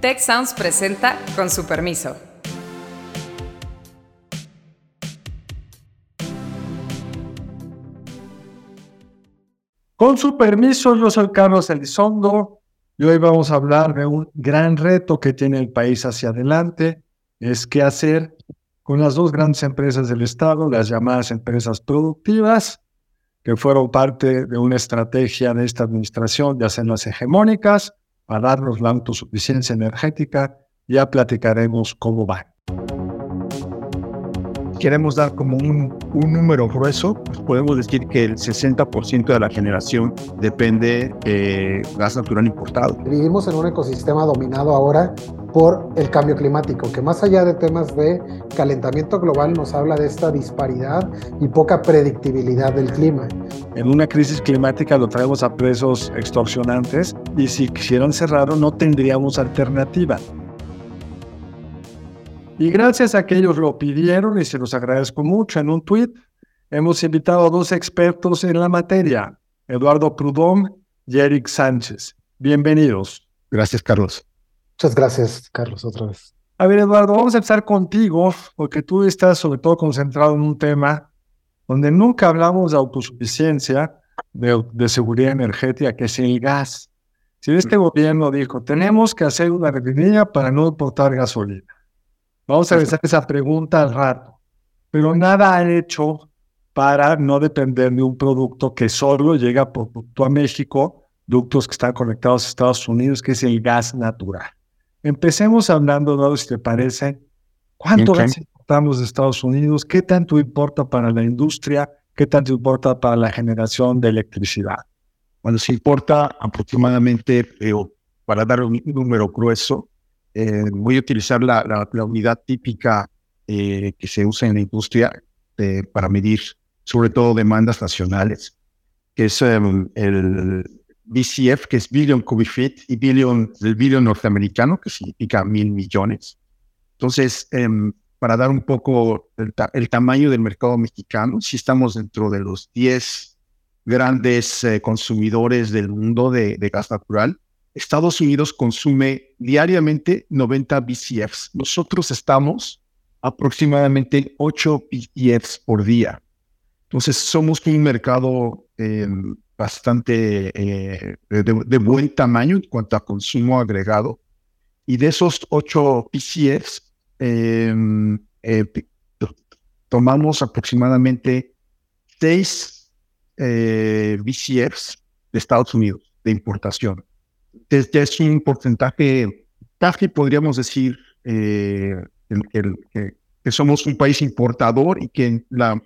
Tech Sounds presenta con su permiso. Con su permiso, yo soy Carlos Elizondo y hoy vamos a hablar de un gran reto que tiene el país hacia adelante, es qué hacer con las dos grandes empresas del Estado, las llamadas empresas productivas, que fueron parte de una estrategia de esta administración de hacerlas hegemónicas para darnos la autosuficiencia energética. Ya platicaremos cómo va queremos dar como un, un número grueso, pues podemos decir que el 60% de la generación depende de gas natural importado. Vivimos en un ecosistema dominado ahora por el cambio climático, que más allá de temas de calentamiento global nos habla de esta disparidad y poca predictibilidad del clima. En una crisis climática lo traemos a precios extorsionantes y si quisieran cerrarlo no tendríamos alternativa. Y gracias a que ellos lo pidieron y se los agradezco mucho en un tweet, hemos invitado a dos expertos en la materia, Eduardo Prudhomme y Eric Sánchez. Bienvenidos. Gracias, Carlos. Muchas gracias, Carlos, otra vez. A ver, Eduardo, vamos a empezar contigo, porque tú estás sobre todo concentrado en un tema donde nunca hablamos de autosuficiencia, de, de seguridad energética, que es el gas. Si este gobierno dijo, tenemos que hacer una refinería para no importar gasolina. Vamos a revisar esa pregunta al rato. Pero nada han hecho para no depender de un producto que solo llega por producto a México, ductos que están conectados a Estados Unidos, que es el gas natural. Empecemos hablando, ¿no? si te parece, ¿cuánto gas importamos de Estados Unidos? ¿Qué tanto importa para la industria? ¿Qué tanto importa para la generación de electricidad? Bueno, se importa aproximadamente, eh, para dar un número grueso, eh, voy a utilizar la, la, unidad típica eh, que se usa en la industria eh, para medir sobre todo demandas nacionales, que es em, el BCF, que es Billion Cubic Feet, y Billion, el Billion norteamericano, que significa mil millones. Entonces, em, para dar un poco el, tamaño del mercado mexicano, si estamos dentro de los 10 grandes consumidores del mundo de, de gas natural, Estados Unidos consume diariamente 90 BCFs. Nosotros estamos aproximadamente 8 BCFs por día. Entonces, somos un mercado em, bastante eh, de, buen tamaño en cuanto a consumo agregado. Y de esos 8 BCFs, em, eh, tomamos aproximadamente 6 eh, BCFs de Estados Unidos de importación ya es un porcentaje, casi podríamos decir eh, que, somos un país importador y que la,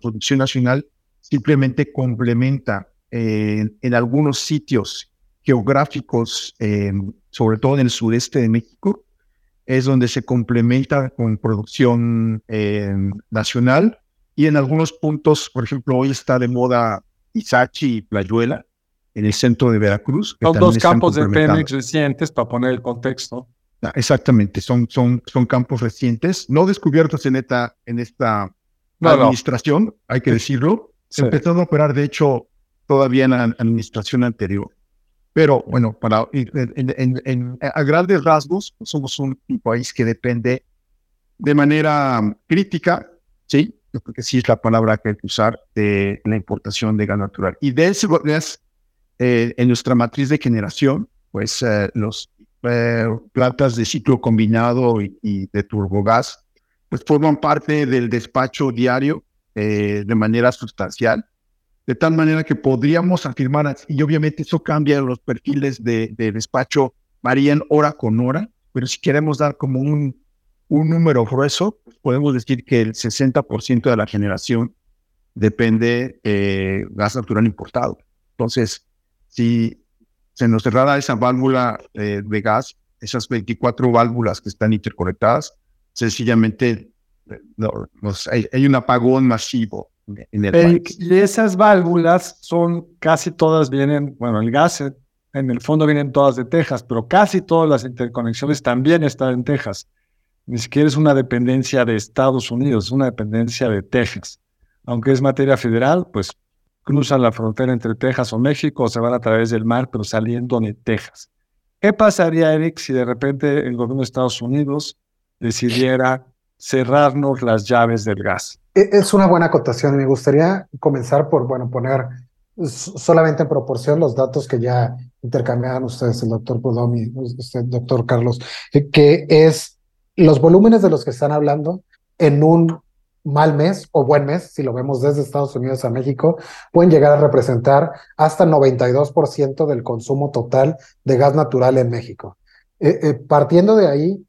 producción nacional simplemente complementa eh, en algunos sitios geográficos, eh, sobre todo en el sureste de México, es donde se complementa con producción nacional. Y en algunos puntos, por ejemplo, hoy está de moda Izachi y Playuela, en el centro de Veracruz. Son dos campos de Pemex recientes, para poner el contexto. Ah, exactamente, son, son, son campos recientes, no descubiertos en esta, en esta administración, hay que decirlo. Se Empezaron a operar, de hecho, todavía en la administración anterior. Pero bueno, para, en, a grandes rasgos, somos un, país que depende de manera crítica, sí, yo creo que sí es la palabra que hay que usar, de la importación de gas natural. Y de ese gas eh, en nuestra matriz de generación, pues eh, los eh, plantas de ciclo combinado y, de turbogás, pues forman parte del despacho diario de manera sustancial, de tal manera que podríamos afirmar, y obviamente eso cambia los perfiles de, despacho, varían hora con hora, pero si queremos dar como un, un número grueso, podemos decir que el 60% de la generación depende de gas natural importado. Entonces, si se nos cerrara esa válvula eh, de gas, esas 24 válvulas que están interconectadas, sencillamente eh, hay, un apagón masivo en el país. Y esas válvulas son casi todas vienen, bueno, el gas en el fondo vienen todas de Texas, pero casi todas las interconexiones también están en Texas. Ni siquiera es una dependencia de Estados Unidos, es una dependencia de Texas. Aunque es materia federal, pues cruzan la frontera entre Texas o México o se van a través del mar, pero saliendo de Texas. ¿Qué pasaría, Eric, si de repente el gobierno de Estados Unidos decidiera cerrarnos las llaves del gas? E, es una buena acotación y me gustaría comenzar por, bueno, poner solamente en proporción los datos que ya intercambiaban ustedes, el doctor Pudom y usted, doctor Carlos, eh, que es los volúmenes de los que están hablando en un mal mes o buen mes, si lo vemos desde Estados Unidos a México, pueden llegar a representar hasta 92% del consumo total de gas natural en México. Eh, eh, partiendo de ahí,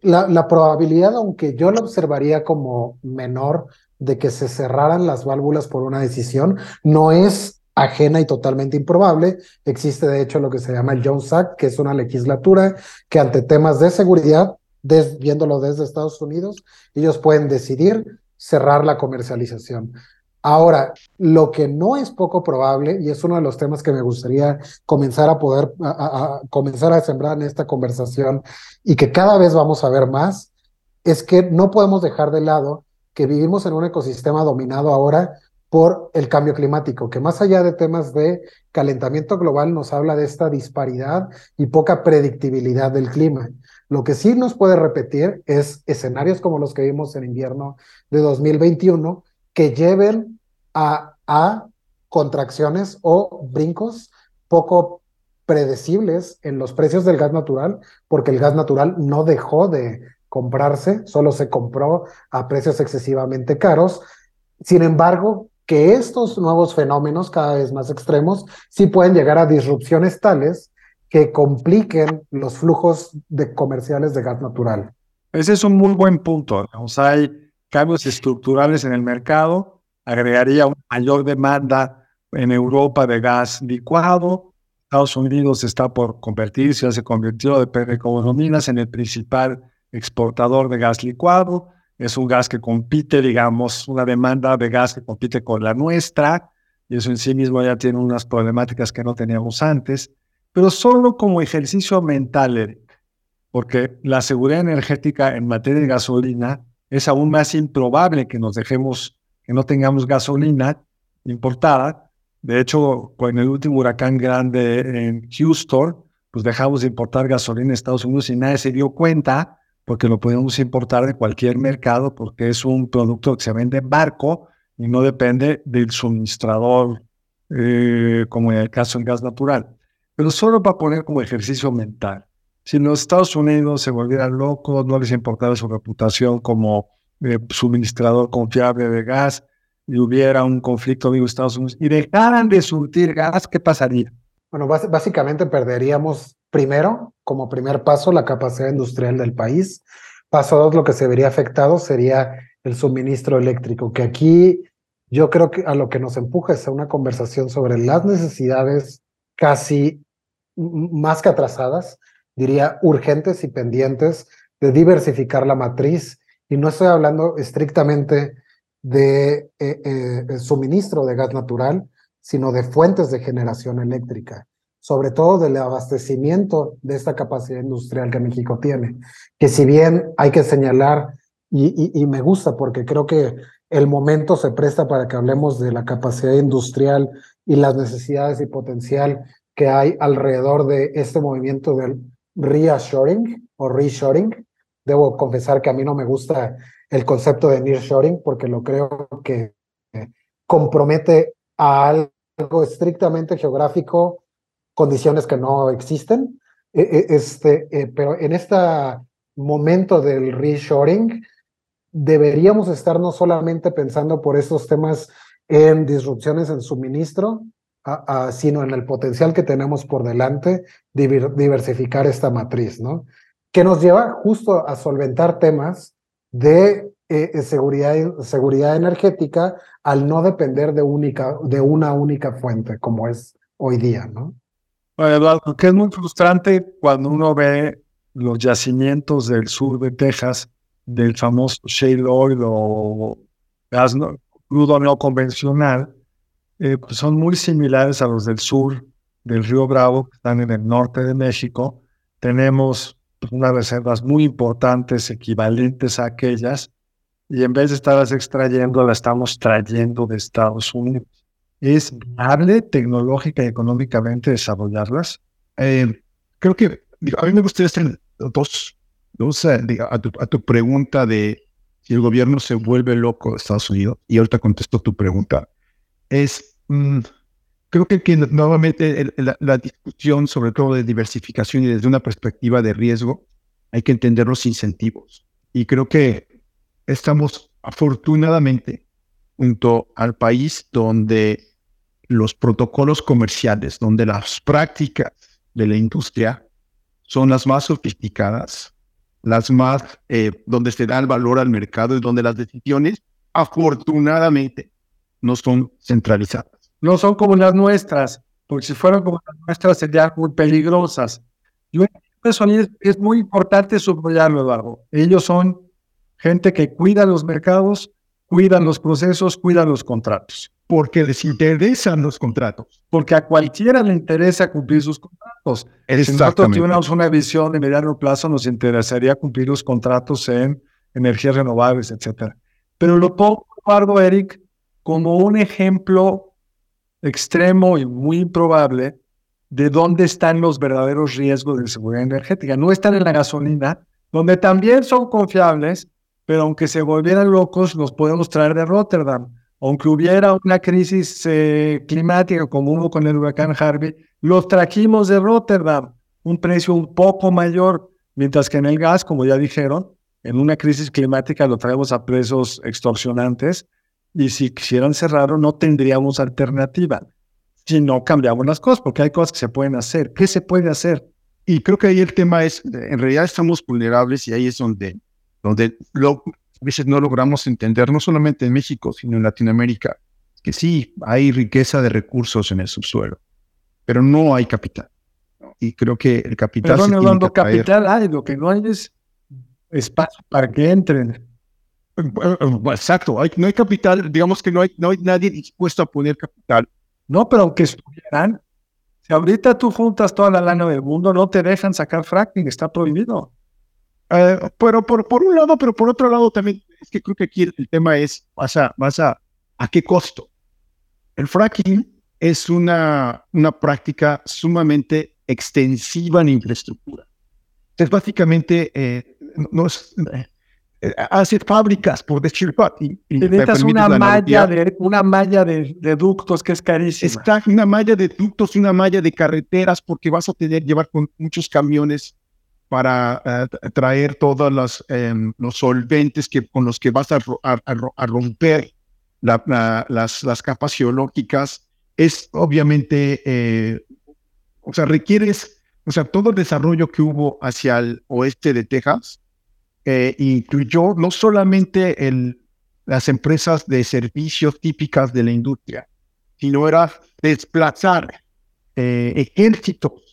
la, la probabilidad, aunque yo la observaría como menor, de que se cerraran las válvulas por una decisión no es ajena y totalmente improbable. Existe de hecho lo que se llama el Jones Act, que es una legislatura que ante temas de seguridad, viéndolo desde Estados Unidos, ellos pueden decidir cerrar la comercialización. Ahora, lo que no es poco probable, y es uno de los temas que me gustaría comenzar a poder, a comenzar a sembrar en esta conversación y que cada vez vamos a ver más, es que no podemos dejar de lado que vivimos en un ecosistema dominado ahora por el cambio climático, que más allá de temas de calentamiento global nos habla de esta disparidad y poca predictibilidad del clima. Lo que sí nos puede repetir es escenarios como los que vimos en invierno de 2021 que lleven a, contracciones o brincos poco predecibles en los precios del gas natural, porque el gas natural no dejó de comprarse, solo se compró a precios excesivamente caros. Sin embargo, que estos nuevos fenómenos cada vez más extremos sí pueden llegar a disrupciones tales que compliquen los flujos de comerciales de gas natural. Ese es un muy buen punto. Hay cambios estructurales en el mercado, agregaría una mayor demanda en Europa de gas licuado. Estados Unidos está por convertirse, ya se convirtió de economías en el principal exportador de gas licuado. Es un gas que compite, digamos, una demanda de gas que compite con la nuestra, y eso en sí mismo ya tiene unas problemáticas que no teníamos antes, pero solo como ejercicio mental, Eric, porque la seguridad energética en materia de gasolina es aún más improbable que nos dejemos, que no tengamos gasolina importada. De hecho, con el último huracán grande en Houston, pues dejamos de importar gasolina a Estados Unidos y nadie se dio cuenta porque lo podemos importar de cualquier mercado porque es un producto que se vende en barco y no depende del suministrador, eh, como en el caso del gas natural. Pero solo para poner como ejercicio mental. Si los Estados Unidos se volvieran locos, no les importara su reputación como eh, suministrador confiable de gas y hubiera un conflicto con Estados Unidos y dejaran de surtir gas, ¿qué pasaría? Bueno, básicamente perderíamos primero, como primer paso, la capacidad industrial del país. Paso dos, lo que se vería afectado sería el suministro eléctrico, que aquí yo creo que a lo que nos empuja es a una conversación sobre las necesidades casi más que atrasadas, diría urgentes y pendientes de diversificar la matriz. Y no estoy hablando estrictamente de eh, eh, suministro de gas natural, sino de fuentes de generación eléctrica, sobre todo del abastecimiento de esta capacidad industrial que México tiene, que si bien hay que señalar, y, me gusta porque creo que el momento se presta para que hablemos de la capacidad industrial y las necesidades y potencial que hay alrededor de este movimiento del reassuring o reshoring. Debo confesar que a mí no me gusta el concepto de nearshoring porque lo creo que compromete a algo estrictamente geográfico, condiciones que no existen. E, e, este, eh, pero en este momento del reshoring, deberíamos estar no solamente pensando por estos temas en disrupciones en suministro, sino en el potencial que tenemos por delante diversificar esta matriz, ¿no? Que nos lleva justo a solventar temas de eh, eh, seguridad, seguridad energética al no depender de, única, de una única fuente, como es hoy día, ¿no? Bueno, Eduardo, que es muy frustrante cuando uno ve los yacimientos del sur de Texas, del famoso shale oil o gas crudo no convencional, eh, pues son muy similares a los del sur del río Bravo, que están en el norte de México. Tenemos unas reservas muy importantes, equivalentes a aquellas, y en vez de estarlas extrayendo, las estamos trayendo de Estados Unidos. ¿Es viable tecnológica y económicamente desarrollarlas? Eh, creo que a mí me gustaría hacer dos, dos a, tu, a tu pregunta de si el gobierno se vuelve loco de Estados Unidos, y ahorita contesto tu pregunta, es, mm, creo que, que nuevamente la, discusión, sobre todo de diversificación y desde una perspectiva de riesgo, hay que entender los incentivos. Y creo que estamos afortunadamente junto al país donde los protocolos comerciales, donde las prácticas de la industria son las más sofisticadas, las más, eh, donde se da el valor al mercado y donde las decisiones, afortunadamente, no son centralizadas. No son como las nuestras, porque si fueran como las nuestras serían muy peligrosas. Yo eso es muy importante subrayarlo, Eduardo. Ellos son gente que cuida los mercados, cuidan los procesos, cuidan los contratos. Porque les interesan los contratos. Porque a cualquiera le interesa cumplir sus contratos. Si nosotros tuviéramos una visión de mediano plazo, nos interesaría cumplir los contratos en energías renovables, etc. Pero lo pongo, Eduardo, Eric, como un ejemplo extremo y muy improbable de dónde están los verdaderos riesgos de seguridad energética. No están en la gasolina, donde también son confiables, pero aunque se volvieran locos, los podemos traer de Rotterdam. Aunque hubiera una crisis eh, climática como hubo con el huracán Harvey, los trajimos de Rotterdam, un precio un poco mayor, mientras que en el gas, como ya dijeron, en una crisis climática lo traemos a precios extorsionantes y si quisieran cerrarlo no tendríamos alternativa si no cambiamos las cosas, porque hay cosas que se pueden hacer. ¿Qué se puede hacer? Y creo que ahí el tema es, en realidad estamos vulnerables y ahí es donde, donde lo, a veces no logramos entender, no solamente en México, sino en Latinoamérica, que sí, hay riqueza de recursos en el subsuelo, pero no hay capital. Y creo que el capital... Pero no, capital hay, lo que no hay es espacio para que entren. Exacto, no hay capital, digamos que no hay, no hay nadie dispuesto a poner capital. No, pero aunque estuvieran, si ahorita tú juntas toda la lana del mundo, no te dejan sacar fracking, está prohibido. Eh, pero por, por un lado, pero por otro lado también, es que creo que aquí el, tema es, vas a, vas a, ¿a qué costo? El fracking es una, una práctica sumamente extensiva en infraestructura. Entonces, básicamente, eh, no es, eh, hacer fábricas, por decirlo así. Necesitas una malla, de, una malla de, ductos que es carísima. Está una malla de ductos, una malla de carreteras, porque vas a tener llevar con muchos camiones para eh, traer todos los, em, los solventes que, con los que vas a, romper las, las capas geológicas. Es obviamente, eh, o sea, requieres, o sea, todo el desarrollo que hubo hacia el oeste de Texas, eh, incluyó no solamente el, las empresas de servicios típicas de la industria, sino era desplazar eh, ejércitos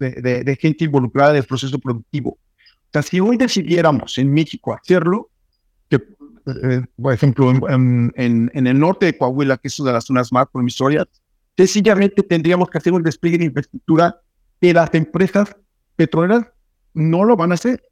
de, gente involucrada en el proceso productivo. O sea, si hoy decidiéramos en México hacerlo, que, eh, por ejemplo, en, en, el norte de Coahuila, que es una de las zonas más promisorias, sencillamente tendríamos que hacer un despliegue de infraestructura que las empresas petroleras no lo van a hacer.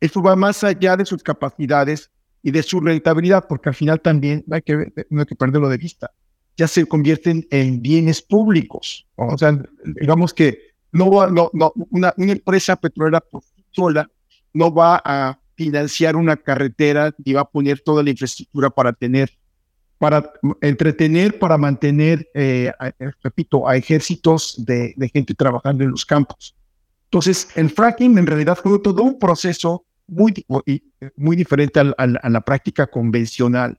Eso va más allá de sus capacidades y de su rentabilidad, porque al final también hay que, no hay que perderlo de vista. Ya se convierten en bienes públicos. O sea, digamos que no, no, no una, una empresa petrolera por sola no va a financiar una carretera ni va a poner toda la infraestructura para tener, para entretener, para mantener, eh, repito, a ejércitos de, de, gente trabajando en los campos. Entonces, el fracking en realidad fue todo un proceso muy, muy diferente a la práctica convencional.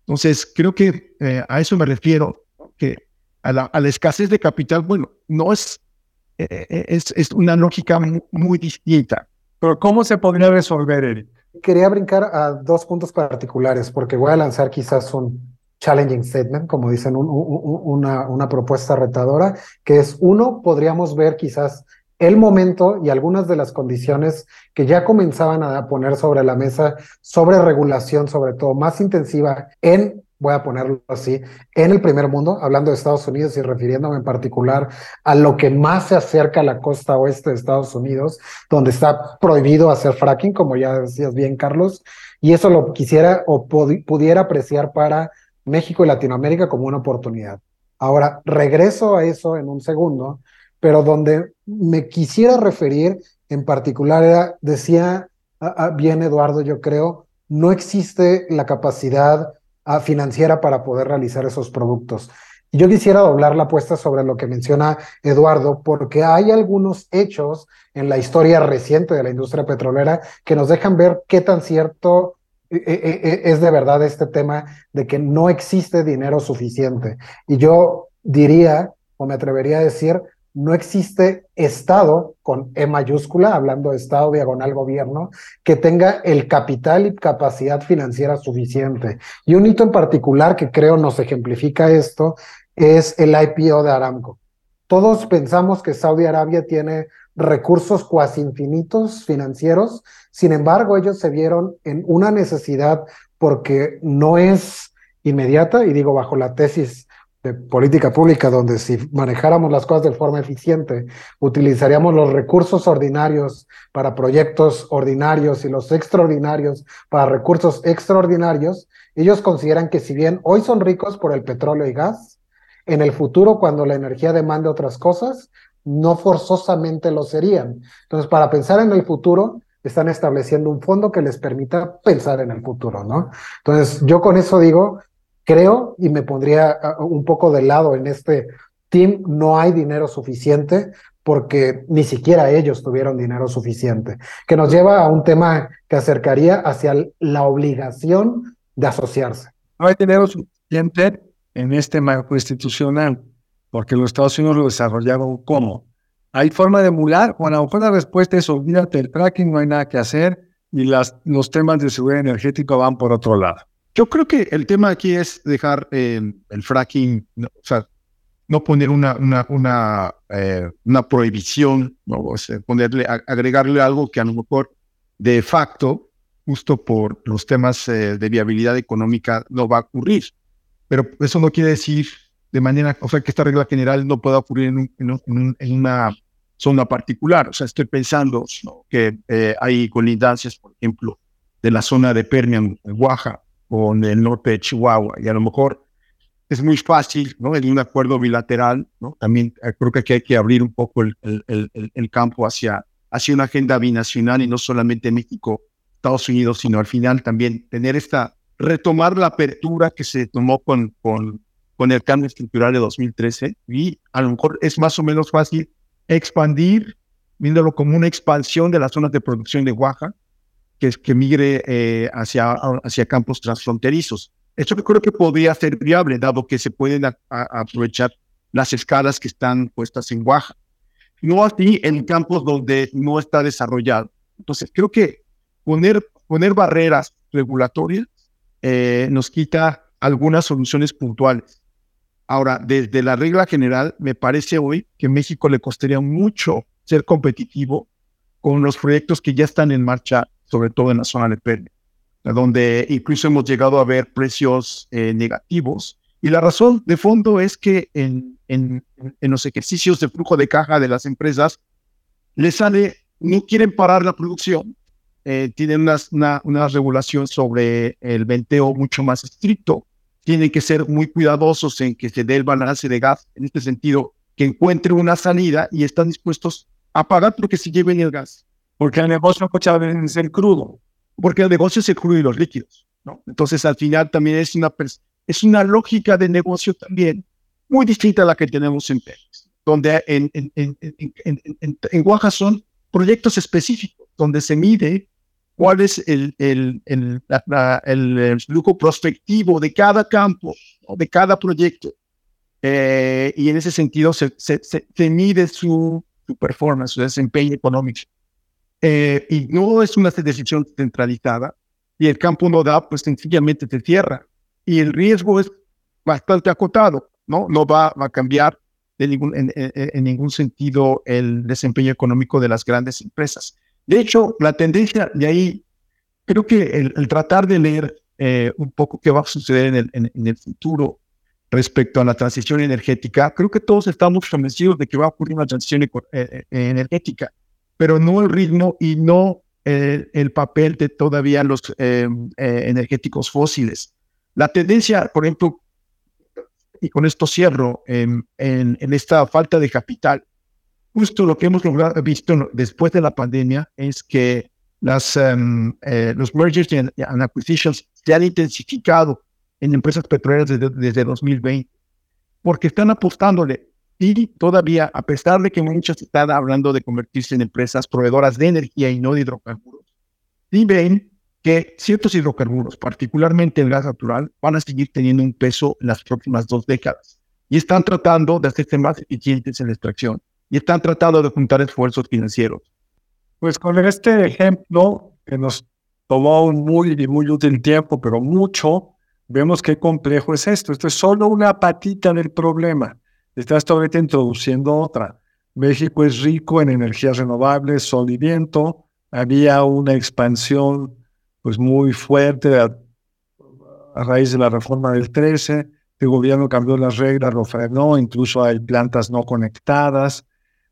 Entonces, creo que eh, a eso me refiero, que a la, escasez de capital, bueno, no es, eh, eh, es, es, una lógica muy, distinta. Pero ¿cómo se podría resolver, Eric? Quería brincar a dos puntos particulares, porque voy a lanzar quizás un challenging statement, como dicen, una, una propuesta retadora, que es uno, podríamos ver quizás el momento y algunas de las condiciones que ya comenzaban a poner sobre la mesa sobre regulación, sobre todo más intensiva en, voy a ponerlo así, en el primer mundo, hablando de Estados Unidos y refiriéndome en particular a lo que más se acerca a la costa oeste de Estados Unidos, donde está prohibido hacer fracking, como ya decías bien, Carlos, y eso lo quisiera o pudiera apreciar para México y Latinoamérica como una oportunidad. Ahora, regreso a eso en un segundo pero donde me quisiera referir en particular era, decía bien Eduardo, yo creo, no existe la capacidad ah, financiera para poder realizar esos productos. Yo quisiera doblar la apuesta sobre lo que menciona Eduardo, porque hay algunos hechos en la historia reciente de la industria petrolera que nos dejan ver qué tan cierto eh, eh, eh, es de verdad este tema de que no existe dinero suficiente. Y yo diría, o me atrevería a decir, no existe Estado, con E mayúscula, hablando de Estado diagonal gobierno, que tenga el capital y capacidad financiera suficiente. Y un hito en particular que creo nos ejemplifica esto es el IPO de Aramco. Todos pensamos que Saudi Arabia tiene recursos cuasi infinitos financieros, sin embargo ellos se vieron en una necesidad porque no es inmediata, y digo bajo la tesis de política pública, donde si manejáramos las cosas de forma eficiente, utilizaríamos los recursos ordinarios para proyectos ordinarios y los extraordinarios para recursos extraordinarios, ellos consideran que si bien hoy son ricos por el petróleo y gas, en el futuro, cuando la energía demande otras cosas, no forzosamente lo serían. Entonces, para pensar en el futuro, están estableciendo un fondo que les permita pensar en el futuro, ¿no? Entonces, yo con eso digo, creo y me pondría ah, un poco de lado en este team, no hay dinero suficiente porque ni siquiera ellos tuvieron dinero suficiente, que nos lleva a un tema que acercaría hacia la obligación de asociarse. No hay dinero suficiente en este marco institucional, porque los Estados Unidos lo desarrollaron como. ¿Hay forma de emular? Bueno, a lo mejor la respuesta es olvídate el fracking, no hay nada que hacer y las, los temas de seguridad energética van por otro lado. Yo creo que el tema aquí es dejar eh, el fracking, o sea, no poner una, una, una, eh, una prohibición, ¿no? ponerle, agregarle algo que a lo mejor de facto, justo por los temas eh, de viabilidad económica, no va a ocurrir. Pero eso no quiere decir de manera, o sea, que esta regla general no pueda ocurrir en, en, en una zona particular. O sea, estoy pensando que hay colindancias, por ejemplo, de la zona de Permian, Oaxaca, con el norte de Chihuahua y a lo mejor es muy fácil, ¿no? En un acuerdo bilateral, ¿no? También eh, creo que aquí hay que abrir un poco el, el, el, campo hacia, hacia una agenda binacional y no solamente México, Estados Unidos, sino al final también tener esta, retomar la apertura que se tomó con, con, con el cambio estructural de 2013 y a lo mejor es más o menos fácil expandir, viéndolo como una expansión de las zonas de producción de Oaxaca, que, migre eh, hacia, hacia campos transfronterizos. Esto creo que podría ser viable, dado que se pueden aprovechar las escalas que están puestas en Oaxaca. No así en campos donde no está desarrollado. Entonces, creo que poner, poner barreras regulatorias eh, nos quita algunas soluciones puntuales. Ahora, desde la regla general, me parece hoy que México le costaría mucho ser competitivo con los proyectos que ya están en marcha sobre todo en la zona de Permi, donde incluso hemos llegado a ver precios eh, negativos. Y la razón de fondo es que en, en, en, los ejercicios de flujo de caja de las empresas les sale, no quieren parar la producción, eh, tienen una, una regulación sobre el venteo mucho más estricto, tienen que ser muy cuidadosos en que se dé el balance de gas, en este sentido, que encuentre una salida y están dispuestos a pagar porque se lleven el gas. Porque el negocio muchas veces es el crudo. Porque el negocio es el crudo y los líquidos. ¿no? Entonces, al final también es una, es una lógica de negocio también muy distinta a la que tenemos en Pemex, donde en, en, en, en, en Oaxaca son proyectos específicos, donde se mide cuál es el, el, el, el flujo prospectivo de cada campo, de cada proyecto. Eh, y en ese sentido se, se, se, mide su, su performance, su desempeño económico. Eh, y no es una decisión centralizada y el campo no da, pues sencillamente se cierra. Y el riesgo es bastante acotado, ¿no? No va, a cambiar de ningún, en, ningún sentido el desempeño económico de las grandes empresas. De hecho, la tendencia de ahí, creo que el, tratar de leer eh, un poco qué va a suceder en el, en, el futuro respecto a la transición energética, creo que todos estamos convencidos de que va a ocurrir una transición eh, energética pero no el ritmo y no eh, el papel de todavía los eh, eh, energéticos fósiles. La tendencia, por ejemplo, y con esto cierro, en, en, esta falta de capital justo lo que hemos logrado, visto después de la pandemia es que las, eh, los mergers and, acquisitions se han intensificado en empresas petroleras desde, desde 2020, porque están apostándole y todavía, a pesar de que muchos están hablando de convertirse en empresas proveedoras de energía y no de hidrocarburos, sí ven que ciertos hidrocarburos, particularmente el gas natural, van a seguir teniendo un peso en las próximas dos décadas y están tratando de hacerse más eficientes en la extracción y están tratando de juntar esfuerzos financieros. Pues con este ejemplo que nos tomó un muy, muy útil tiempo, pero mucho, vemos qué complejo es esto. Esto es solo una patita del problema. Estás todavía introduciendo otra. México es rico en energías renovables, sol y viento. Había una expansión pues muy fuerte a, a raíz de la reforma del 13 el gobierno cambió las reglas, lo frenó, incluso hay plantas no conectadas.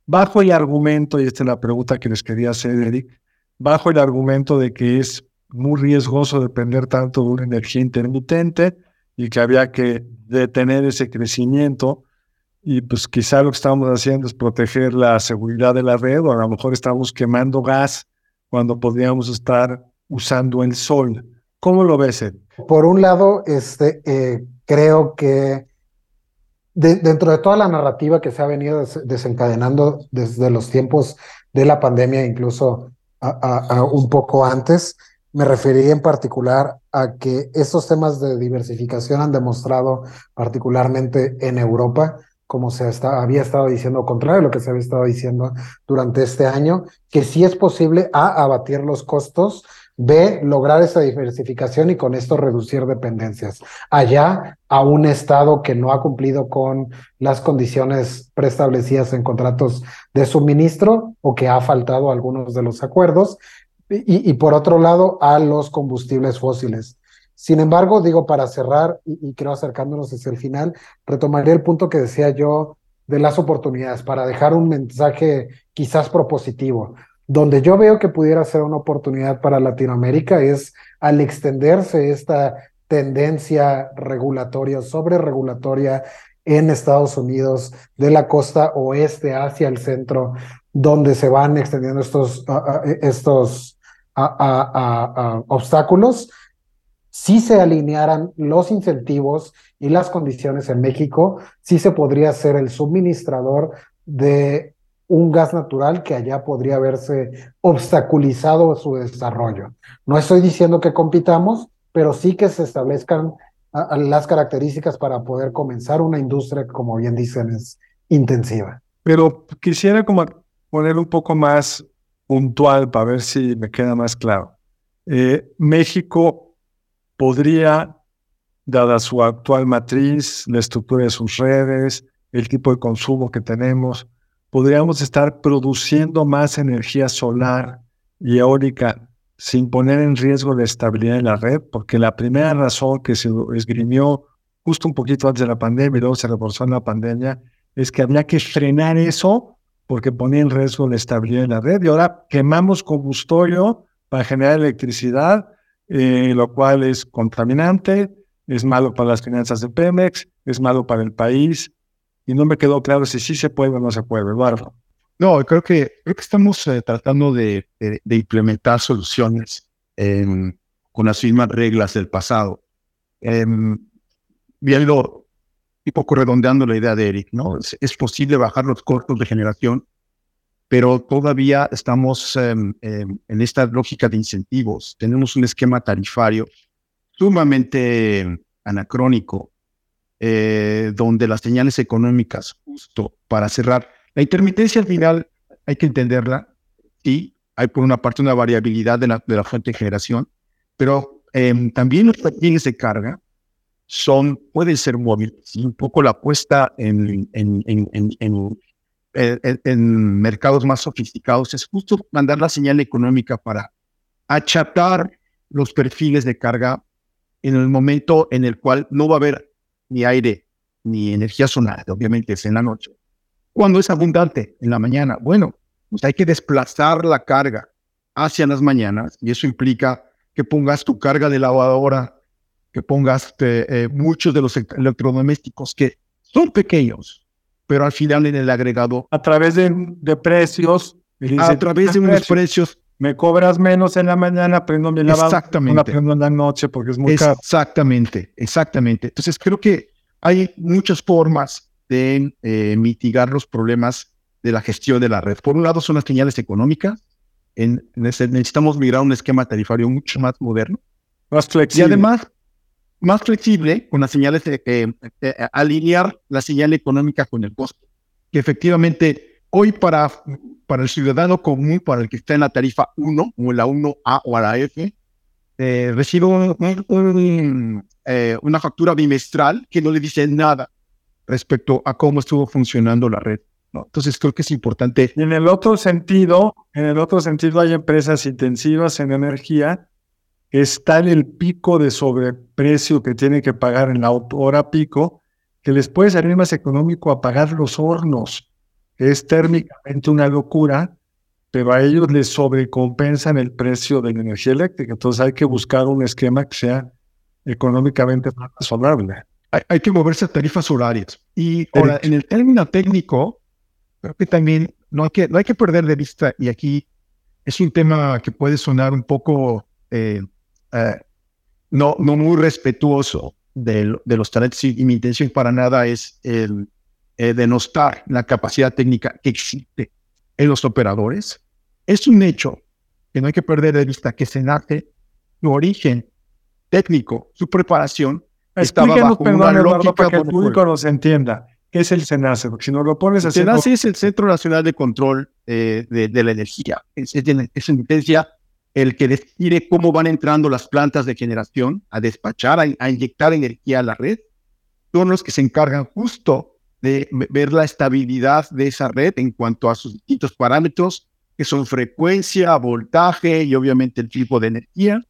Bajo el argumento, y esta es la pregunta que les quería hacer, Eric, bajo el argumento de que es muy riesgoso depender tanto de una energía intermitente y que había que detener ese crecimiento. Y pues quizá lo que estamos haciendo es proteger la seguridad de la red o a lo mejor estamos quemando gas cuando podríamos estar usando el sol. ¿Cómo lo ves, Eric? Por un lado, este, eh, creo que dentro de toda la narrativa que se ha venido desencadenando desde los tiempos de la pandemia, incluso un poco antes, me referiría en particular a que estos temas de diversificación han demostrado, particularmente en Europa, como se había estado diciendo, contrario a lo que se había estado diciendo durante este año, que sí es posible A, abatir los costos, B, lograr esa diversificación y con esto reducir dependencias. Allá, a un Estado que no ha cumplido con las condiciones preestablecidas en contratos de suministro o que ha faltado algunos de los acuerdos. Y, por otro lado, a los combustibles fósiles. Sin embargo, digo, para cerrar y, y creo acercándonos hacia el final, retomaría el punto que decía yo de las oportunidades para dejar un mensaje quizás propositivo. Donde yo veo que pudiera ser una oportunidad para Latinoamérica es al extenderse esta tendencia regulatoria, sobre regulatoria en Estados Unidos, de la costa oeste hacia el centro, donde se van extendiendo estos, estos obstáculos, si se alinearan los incentivos y las condiciones en México, sí se podría ser el suministrador de un gas natural que allá podría haberse obstaculizado su desarrollo. No estoy diciendo que compitamos, pero sí que se establezcan las características para poder comenzar una industria que, como bien dicen, es intensiva. Pero quisiera como poner un poco más puntual para ver si me queda más claro. Eh, México podría, dada su actual matriz, la estructura de sus redes, el tipo de consumo que tenemos, podríamos estar produciendo más energía solar y eólica sin poner en riesgo la estabilidad de la red, porque la primera razón que se esgrimió justo un poquito antes de la pandemia y luego se reforzó en la pandemia es que había que frenar eso porque ponía en riesgo la estabilidad de la red. Y ahora quemamos combustorio para generar electricidad, eh, lo cual es contaminante, es malo para las finanzas de Pemex, es malo para el país y no me quedó claro si sí se puede o no se puede, Eduardo. No, creo que, creo que estamos eh, tratando de, implementar soluciones con las mismas reglas del pasado. Viendo y poco redondeando la idea de Eric, ¿no? Es, posible bajar los costos de generación, pero todavía estamos em, em, en esta lógica de incentivos. Tenemos un esquema tarifario sumamente anacrónico eh, donde las señales económicas, justo para cerrar, la intermitencia al final hay que entenderla, y hay por una parte una variabilidad de la, de la fuente de generación, pero em, también los perfiles de carga son, pueden ser móviles, un poco la apuesta en, en, en, en, mercados más sofisticados es justo mandar la señal económica para achatar los perfiles de carga en el momento en el cual no va a haber ni aire, ni energía solar, obviamente es en la noche. Cuando es abundante en la mañana, bueno, pues hay que desplazar la carga hacia las mañanas y eso implica que pongas tu carga de lavadora, que pongas eh, muchos de los electrodomésticos que son pequeños, pero al final en el agregado. A través de, de precios. a través de unos precios. Me cobras menos en la mañana, prendo mi lavado. Exactamente. La prendo en la noche porque es muy caro. Exactamente, exactamente. Entonces creo que hay muchas formas de eh, mitigar los problemas de la gestión de la red. Por un lado son las señales económicas. En, necesitamos migrar a un esquema tarifario mucho más moderno. Más flexible. Y además, más flexible con las señales, de, eh, eh, alinear la señal económica con el costo. Que efectivamente hoy para, para el ciudadano común, para el que está en la tarifa 1 o la 1A o la F, eh, recibe una factura bimestral que no le dice nada respecto a cómo estuvo funcionando la red. ¿no? Entonces creo que es importante. Y en el otro sentido, en el otro sentido hay empresas intensivas en energía está en el pico de sobreprecio que tienen que pagar en la hora pico, que les puede salir más económico apagar los hornos, es térmicamente una locura, pero a ellos les sobrecompensan el precio de la energía eléctrica. Entonces hay que buscar un esquema que sea económicamente más razonable. Hay, que moverse a tarifas horarias. Y ahora, en el término técnico, creo que también no hay que, no hay que perder de vista, y aquí es un tema que puede sonar un poco eh, eh, no, no muy respetuoso de, de los talentos y, mi intención para nada es el, eh, denostar la capacidad técnica que existe en los operadores. Es un hecho que no hay que perder de vista que se nace su origen técnico, su preparación, estaba bajo una lógica para que el público nos entienda. ¿Qué es el SENACE? Porque si no lo pones así... El SENACE es el Centro Nacional de Control eh, de, de, la Energía. Es, es, es, el que decide cómo van entrando las plantas de generación a despachar, a, inyectar energía a la red, son los que se encargan justo de ver la estabilidad de esa red en cuanto a sus distintos parámetros, que son frecuencia, voltaje y obviamente el tipo de energía.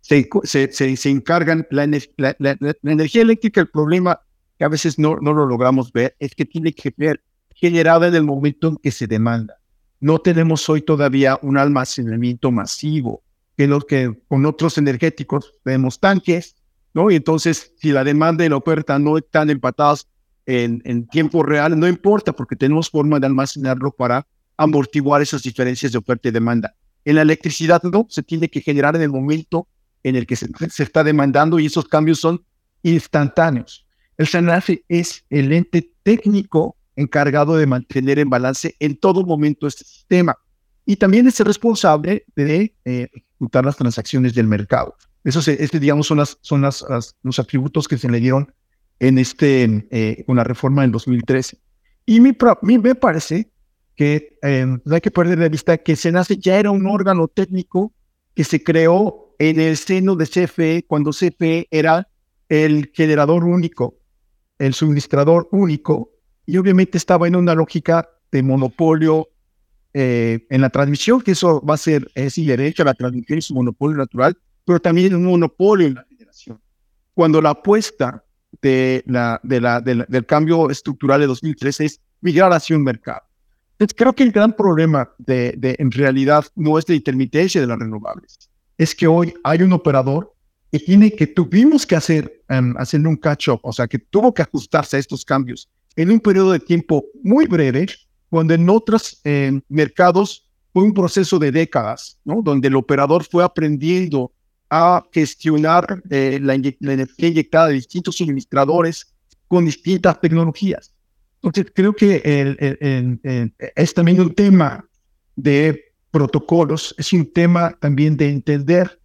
Se, se, encargan la, la, energía eléctrica, el problema que a veces no, no lo logramos ver es que tiene que ser generada en el momento en que se demanda no tenemos hoy todavía un almacenamiento masivo, que lo que con otros energéticos tenemos tanques, ¿no? Y entonces, si la demanda y la oferta no están empatadas en, en tiempo real, no importa, porque tenemos forma de almacenarlo para amortiguar esas diferencias de oferta y demanda. En la electricidad no, se tiene que generar en el momento en el que se, está demandando y esos cambios son instantáneos. El SANAFE es el ente técnico encargado de mantener en balance en todo momento este sistema. Y también es el responsable de eh, ejecutar las transacciones del mercado. Esos, este, digamos, son, las, son las, los atributos que se le dieron en este, eh, con la reforma del 2013. Y mi, mi me parece que eh, no hay que perder de vista que SENACE ya era un órgano técnico que se creó en el seno de CFE cuando CFE era el generador único, el suministrador único y obviamente estaba en una lógica de monopolio eh, en la transmisión, que eso va a ser, es derecho, la transmisión es un monopolio natural, pero también un monopolio en la generación. Cuando la apuesta de la, de la, del cambio estructural de 2013 es migrar hacia un mercado. Entonces, creo que el gran problema de, en realidad no es la intermitencia de las renovables, es que hoy hay un operador que tiene que tuvimos que hacer, um, hacer un catch-up, o sea, que tuvo que ajustarse a estos cambios en un periodo de tiempo muy breve, cuando en otros eh, mercados fue un proceso de décadas, ¿no? donde el operador fue aprendiendo a gestionar eh, la, energía inyectada de distintos suministradores con distintas tecnologías. Entonces, creo que el, es también un tema de protocolos, es un tema también de entender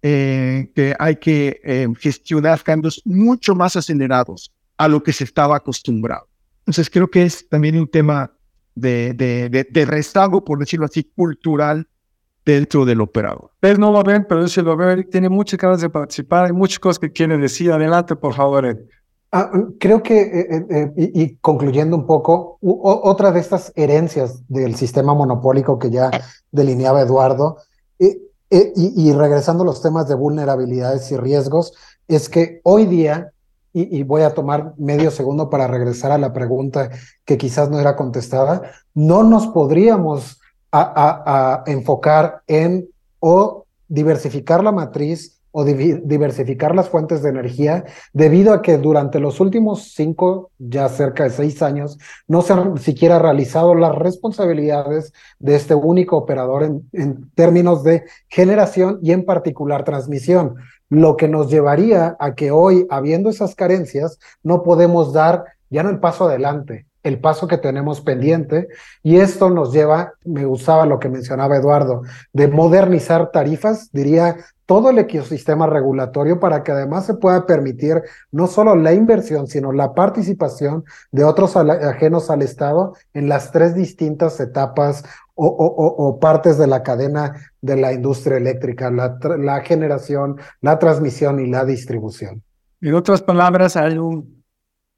eh, que hay que gestionar cambios mucho más acelerados a lo que se estaba acostumbrado. Entonces creo que es también un tema de, de, de, rezago, por decirlo así, cultural dentro del operador. Ustedes no lo ven, pero yo sí lo veo. Eric tiene muchas ganas de participar. Hay muchas cosas que quiere decir. Adelante, por favor, Eric. Ah, creo que, eh, eh, eh, y, concluyendo un poco, otra de estas herencias del sistema monopólico que ya delineaba Eduardo, y, y regresando a los temas de vulnerabilidades y riesgos, es que hoy día y, voy a tomar medio segundo para regresar a la pregunta que quizás no era contestada, no nos podríamos enfocar en o diversificar la matriz o diversificar las fuentes de energía, debido a que durante los últimos cinco, ya cerca de seis años, no se han siquiera realizado las responsabilidades de este único operador en términos de generación y en particular transmisión, lo que nos llevaría a que hoy, habiendo esas carencias, no podemos dar ya no el paso adelante, el paso que tenemos pendiente. Y esto nos lleva, me gustaba lo que mencionaba Eduardo, de modernizar tarifas, diría todo el ecosistema regulatorio para que además se pueda permitir no solo la inversión, sino la participación de otros ajenos al Estado en las tres distintas etapas o, partes de la cadena de la industria eléctrica, la, generación, la transmisión y la distribución. En otras palabras, hay un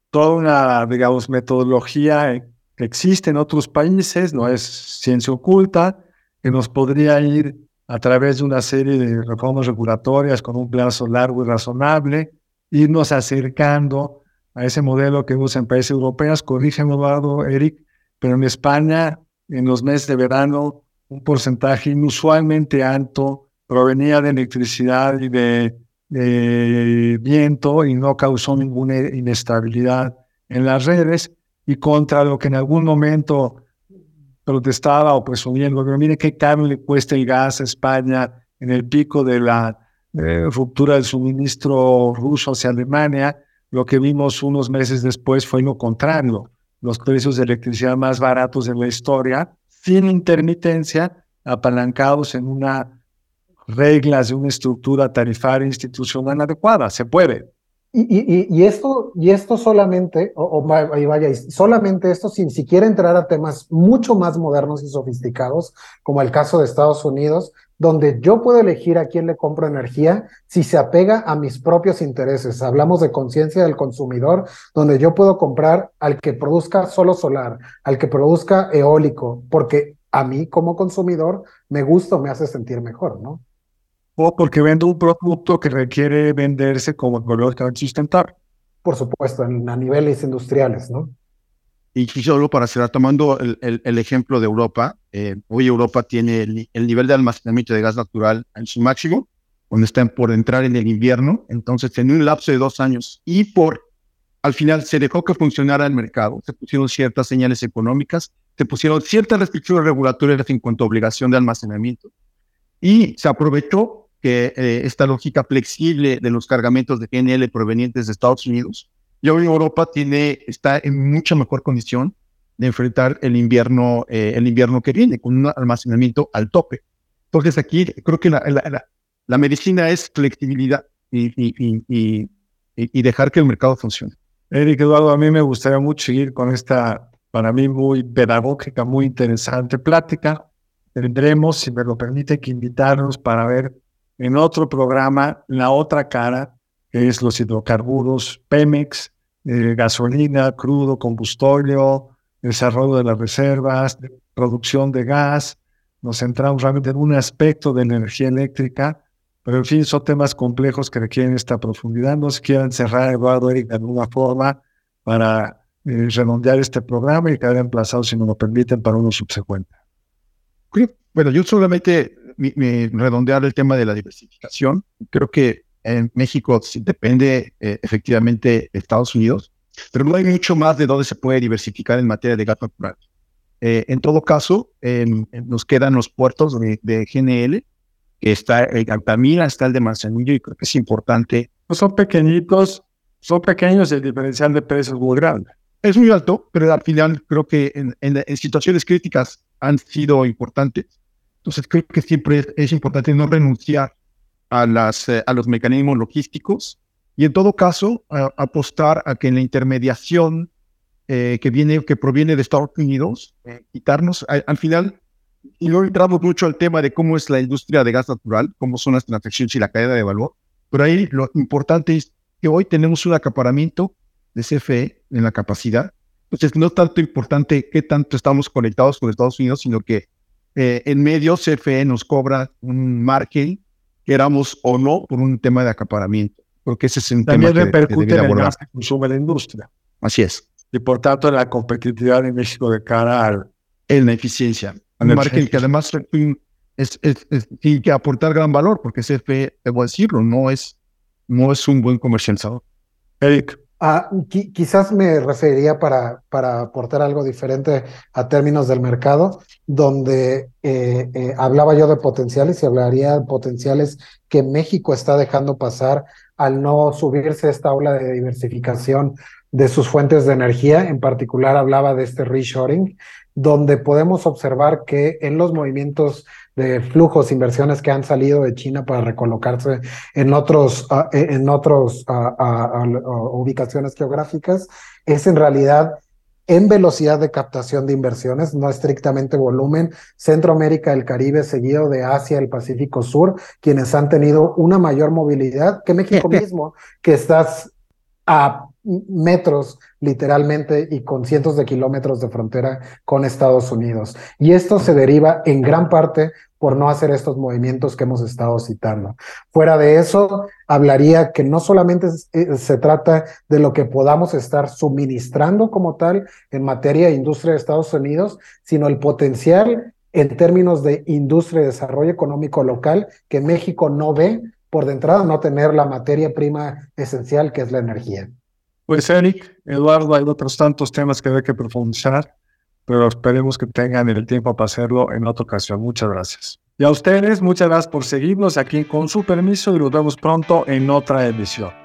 toda una, digamos, metodología que existe en otros países, no es ciencia oculta, que nos podría ir a través de una serie de reformas regulatorias con un plazo largo y razonable, irnos acercando a ese modelo que usan países europeos. Corrígeme, Eduardo, Eric, pero en España, en los meses de verano, un porcentaje inusualmente alto provenía de electricidad y de viento y no causó ninguna inestabilidad en las redes y contra lo que en algún momento protestaba o presumiendo, pero mire qué caro le cuesta el gas a España en el pico de la eh, ruptura del suministro ruso hacia Alemania, lo que vimos unos meses después fue lo contrario, los precios de electricidad más baratos de la historia, sin intermitencia, apalancados en una reglas de una estructura tarifaria institucional adecuada. Se puede. Y, esto, y esto solamente, o, vaya, solamente esto sin siquiera entrar a temas mucho más modernos y sofisticados, como el caso de Estados Unidos, donde yo puedo elegir a quién le compro energía si se apega a mis propios intereses. Hablamos de conciencia del consumidor, donde yo puedo comprar al que produzca solo solar, al que produzca eólico, porque a mí como consumidor me gusta, me hace sentir mejor, ¿no? O porque vendo un producto que requiere venderse como ecológicamente sustentable. Por supuesto, en, a niveles industriales, ¿no? Y solo para cerrar, tomando el, el, ejemplo de Europa, eh, hoy Europa tiene el, el, nivel de almacenamiento de gas natural en su máximo, cuando están por entrar en el invierno, entonces en un lapso de dos años y por, al final se dejó que funcionara el mercado, se pusieron ciertas señales económicas, se pusieron ciertas restricciones regulatorias en cuanto a obligación de almacenamiento y se aprovechó que eh, esta lógica flexible de los cargamentos de GNL provenientes de Estados Unidos, y hoy Europa tiene, está en mucha mejor condición de enfrentar el invierno, eh, el invierno que viene, con un almacenamiento al tope. Entonces aquí creo que la, la, la, medicina es flexibilidad y, y, y, y, dejar que el mercado funcione. Eric Eduardo, a mí me gustaría mucho seguir con esta, para mí, muy pedagógica, muy interesante plática. Tendremos, si me lo permite, que invitarnos para ver en otro programa la otra cara, que es los hidrocarburos, Pemex, eh, gasolina, crudo, combustorio, desarrollo de las reservas, producción de gas. Nos centramos realmente en un aspecto de energía eléctrica, pero en fin, son temas complejos que requieren esta profundidad. No se quieran cerrar, Eduardo Eric, de alguna forma para eh, redondear este programa y quedar emplazado, si nos lo permiten, para uno subsecuente. Bueno, yo solamente redondear el tema de la diversificación. Creo que en México depende eh, efectivamente de Estados Unidos, pero no hay mucho más de dónde se puede diversificar en materia de gas natural. Eh, en todo caso, nos quedan los puertos de, GNL, que está el Altamira, está el de Manzanillo, y creo que es importante. No son pequeñitos, son pequeños, el diferencial de precios es muy grande. Es muy alto, pero al final creo que en situaciones críticas han sido importantes. Entonces creo que siempre es, importante no renunciar a, las, eh, a los mecanismos logísticos y en todo caso apostar a que en la intermediación eh, que viene, que proviene de Estados Unidos, eh, quitarnos al final, y no entramos mucho al tema de cómo es la industria de gas natural, cómo son las transacciones y la cadena de valor, pero ahí lo importante es que hoy tenemos un acaparamiento de CFE en la capacidad. Entonces, no es tanto importante qué tanto estamos conectados con Estados Unidos, sino que eh, en medio CFE nos cobra un margen, queramos o no, por un tema de acaparamiento. Porque ese es un También tema repercute que, en el gas que consume la industria. Así es. Y por tanto, en la competitividad de México de cara al, en la eficiencia. Un margen que además es, es, y que aportar gran valor, porque CFE, debo decirlo, no es, no es un buen comercializador. Eric. Ah, quizás me referiría para, para aportar algo diferente a términos del mercado, donde eh, eh, hablaba yo de potenciales y hablaría de potenciales que México está dejando pasar al no subirse esta ola de diversificación de sus fuentes de energía. En particular hablaba de este reshoring, donde podemos observar que en los movimientos de flujos, inversiones que han salido de China para recolocarse en otros, e, en otros ah, ubicaciones geográficas, es en realidad en velocidad de captación de inversiones, no estrictamente volumen, Centroamérica, el Caribe, seguido de Asia, el Pacífico Sur, quienes han tenido una mayor movilidad que México mismo, que estás a metros literalmente y con cientos de kilómetros de frontera con Estados Unidos. Y esto se deriva en gran parte por no hacer estos movimientos que hemos estado citando. Fuera de eso, hablaría que no solamente eh, se trata de lo que podamos estar suministrando como tal en materia de industria de Estados Unidos, sino el potencial en términos de industria y desarrollo económico local que México no ve por de entrada no tener la materia prima esencial que es la energía. Pues Eric, Eduardo, hay otros tantos temas que hay que profundizar, pero esperemos que tengan el tiempo para hacerlo en otra ocasión. Muchas gracias. Y a ustedes, muchas gracias por seguirnos aquí con su permiso y nos vemos pronto en otra edición.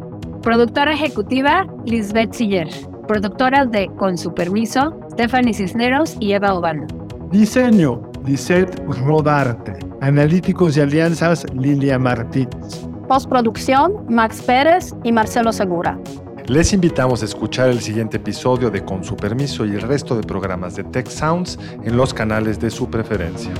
Productora ejecutiva, Lisbeth Siller productoras de Con su permiso, Stephanie Cisneros y Eva Obano. Diseño, Lisette Rodarte. Analíticos y alianzas, Lilia Martínez. Postproducción, Max Pérez y Marcelo Segura. Les invitamos a escuchar el siguiente episodio de Con su permiso y el resto de programas de Tech Sounds en los canales de su preferencia.